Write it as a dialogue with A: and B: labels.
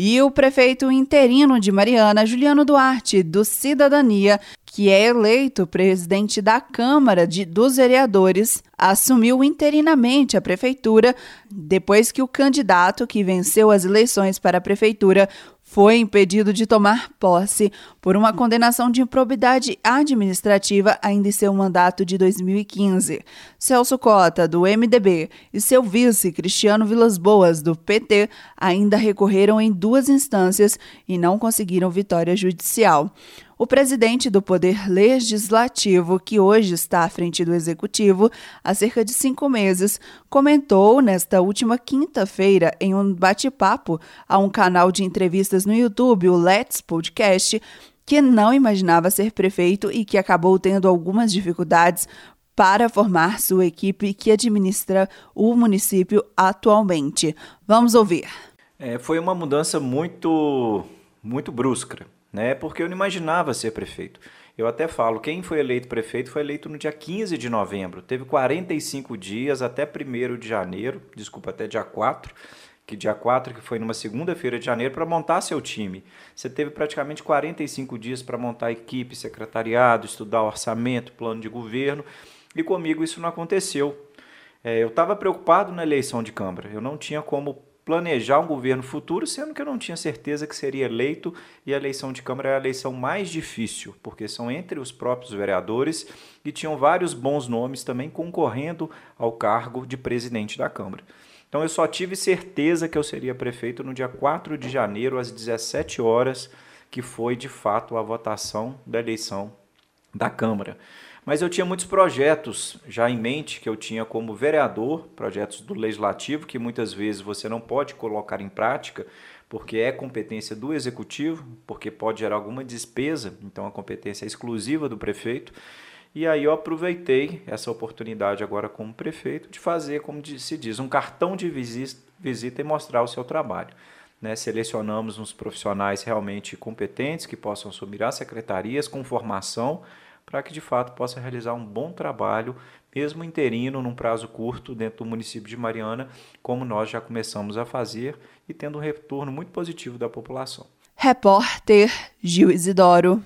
A: E o prefeito interino de Mariana, Juliano Duarte, do Cidadania, que é eleito presidente da Câmara de, dos Vereadores, assumiu interinamente a prefeitura depois que o candidato que venceu as eleições para a prefeitura foi impedido de tomar posse por uma condenação de improbidade administrativa ainda em seu mandato de 2015. Celso Cota, do MDB, e seu vice, Cristiano Vilas Boas, do PT, ainda recorreram em duas instâncias e não conseguiram vitória judicial. O presidente do Poder Legislativo, que hoje está à frente do Executivo há cerca de cinco meses, comentou nesta última quinta-feira, em um bate-papo a um canal de entrevistas no YouTube, o Let's Podcast, que não imaginava ser prefeito e que acabou tendo algumas dificuldades para formar sua equipe que administra o município atualmente. Vamos ouvir.
B: É, foi uma mudança muito, muito brusca né? Porque eu não imaginava ser prefeito. Eu até falo, quem foi eleito prefeito foi eleito no dia 15 de novembro. Teve 45 dias até 1 de janeiro, desculpa, até dia 4, que dia 4, que foi numa segunda-feira de janeiro, para montar seu time. Você teve praticamente 45 dias para montar equipe, secretariado, estudar orçamento, plano de governo, e comigo isso não aconteceu. É, eu estava preocupado na eleição de Câmara, eu não tinha como planejar um governo futuro, sendo que eu não tinha certeza que seria eleito e a eleição de Câmara é a eleição mais difícil, porque são entre os próprios vereadores e tinham vários bons nomes também concorrendo ao cargo de presidente da Câmara. Então eu só tive certeza que eu seria prefeito no dia 4 de janeiro, às 17 horas, que foi de fato a votação da eleição da Câmara. Mas eu tinha muitos projetos já em mente que eu tinha como vereador, projetos do legislativo que muitas vezes você não pode colocar em prática porque é competência do executivo, porque pode gerar alguma despesa, então a competência é exclusiva do prefeito. E aí eu aproveitei essa oportunidade agora como prefeito de fazer, como se diz, um cartão de visita e mostrar o seu trabalho. Né, selecionamos uns profissionais realmente competentes que possam assumir as secretarias com formação para que de fato possa realizar um bom trabalho, mesmo interino, num prazo curto, dentro do município de Mariana, como nós já começamos a fazer e tendo um retorno muito positivo da população.
A: Repórter Gil Isidoro.